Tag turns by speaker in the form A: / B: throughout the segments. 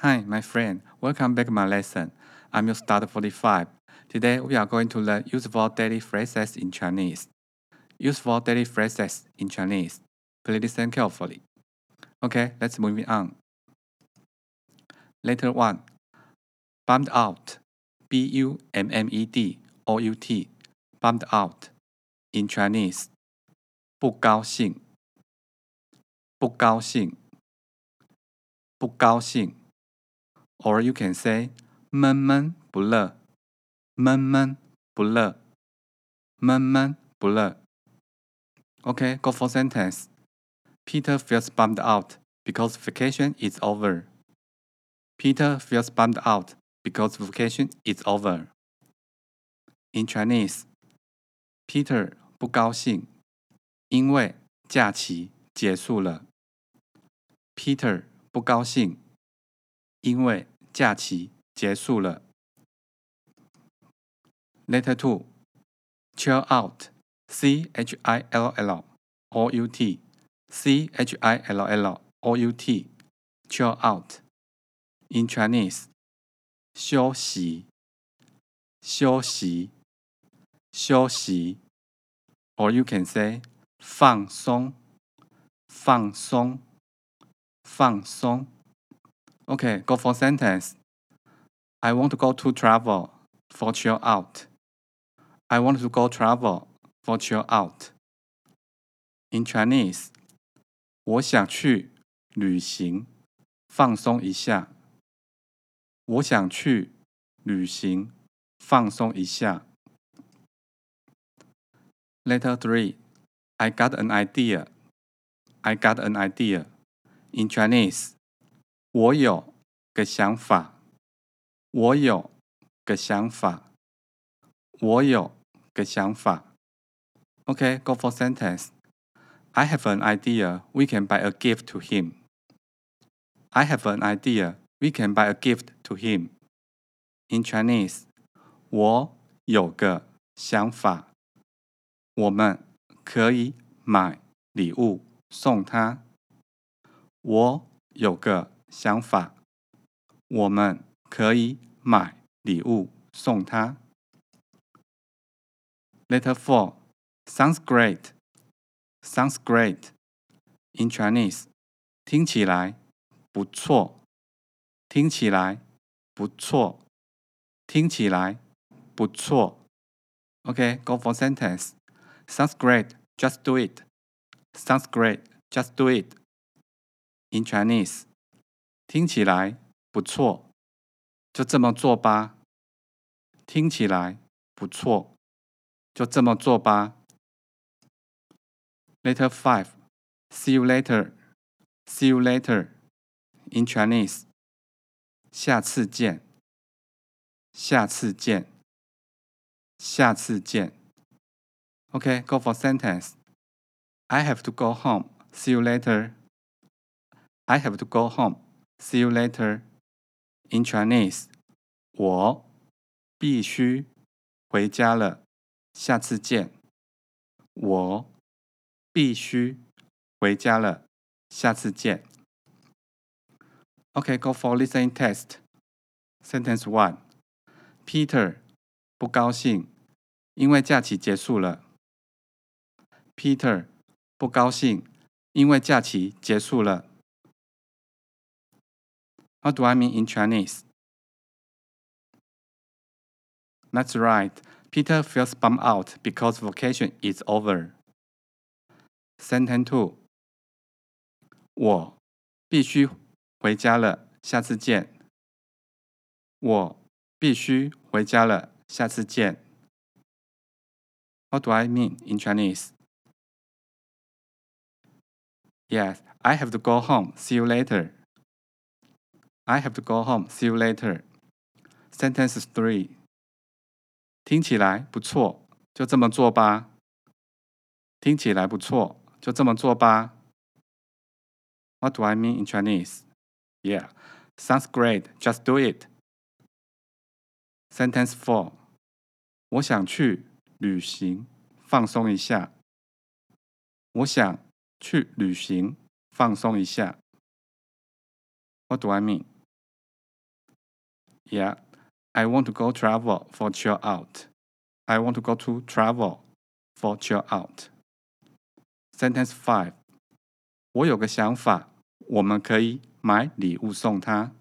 A: Hi, my friend. Welcome back to my lesson. I'm your starter 45. Today we are going to learn useful daily phrases in Chinese. Useful daily phrases in Chinese. Please listen carefully. Okay, let's move on. Letter 1. Bummed out. B U M M E D O U T. Bummed out. In Chinese. 不高兴。不高兴。不高兴。 Or you can say 闷闷不乐。闷闷不乐。闷闷不乐。Okay, go for sentence. Peter feels bummed out because vacation is over. Peter feels bummed out because vacation is over. In Chinese, Peter 不高兴，因为假期结束了。Peter 不高兴， 因为假期结束了。Letter two, chill out, C H I L L O U T, C H I L L O U T, chill out. In Chinese, 休息，休息，休息。Or you can say 放松，放松，放松。 Okay, go for sentence. I want to go to travel for chill out. I want to go travel for chill out. In Chinese, 我想去旅行，放松一下。我想去旅行，放松一下。Letter three, I got an idea. I got an idea. In Chinese, 我有个想法。我有个想法。我有个想法。OK，go for sentence. I have an idea. We can buy a gift to him. I have an idea. We can buy a gift to him. In Chinese, 我有个想法。我们可以买礼物送他。我有个想法，我们可以买礼物送他。Letter four sounds great. Sounds great. In Chinese, 听起来不错，听起来不错，听起来不错。OK, go for sentence. Sounds great. Just do it. Sounds great. Just do it. In Chinese, 听起来不错，就这么做吧。听起来不错，就这么做吧。Later five. See you later. See you later. In Chinese, 下次见。下次见。下次见。OK, go for sentence. I have to go home. See you later. I have to go home. See you later. In Chinese, 我必须回家了。下次见。我必须回家了。下次见。OK, go for listening test. Sentence one. Peter 不高兴，因为假期结束了。Peter 不高兴，因为假期结束了。What do I mean in Chinese? That's right. Peter feels bummed out because vacation is over. Sentence two. 我必须回家了，下次见。我必须回家了，下次见。What do I mean in Chinese? Yes, I have to go home. See you later. I have to go home. See you later. Sentence three. 听起来不错，就这么做吧。听起来不错，就这么做吧。What do I mean in Chinese? Yeah, sounds great. Just do it. Sentence four. 我想去旅行，放松一下。我想去旅行，放松一下。What do I mean? Yeah, I want to go travel for chill out. I want to go to travel for chill out. Sentence five. 我有个想法，我们可以买礼物送他。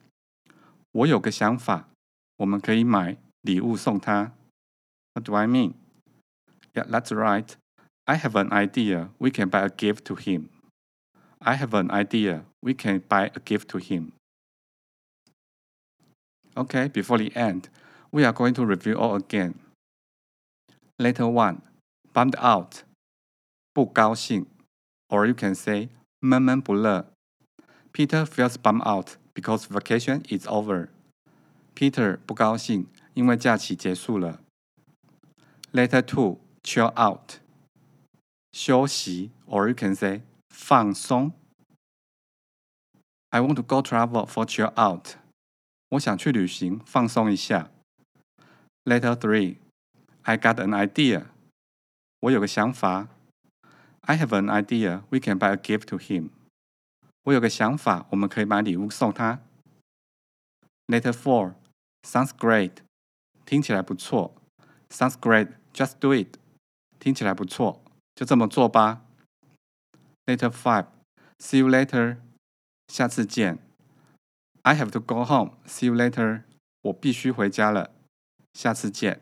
A: 我有个想法，我们可以买礼物送他。What do I mean? Yeah, that's right. I have an idea. We can buy a gift to him. I have an idea. We can buy a gift to him. Okay, before the end, we are going to review all again. Letter 1. Bummed out. 不高兴 or you can say 闷闷不乐. Peter feels bummed out because vacation is over. Peter 不高兴，因为假期结束了。Letter two, chill out. 休息，or you can say 放松。I want to go travel for chill out. 我想去旅行，放松一下。Letter three, I got an idea. 我有个想法。I have an idea. We can buy a gift to him. 我有个想法，我们可以买礼物送他。Letter four, sounds great. 听起来不错。Sounds great. Just do it. 听起来不错，就这么做吧。Letter five, see you later. 下次见。I have to go home. See you later. 我必须回家了。下次见。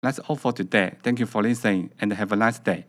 A: That's all for today. Thank you for listening and have a nice day.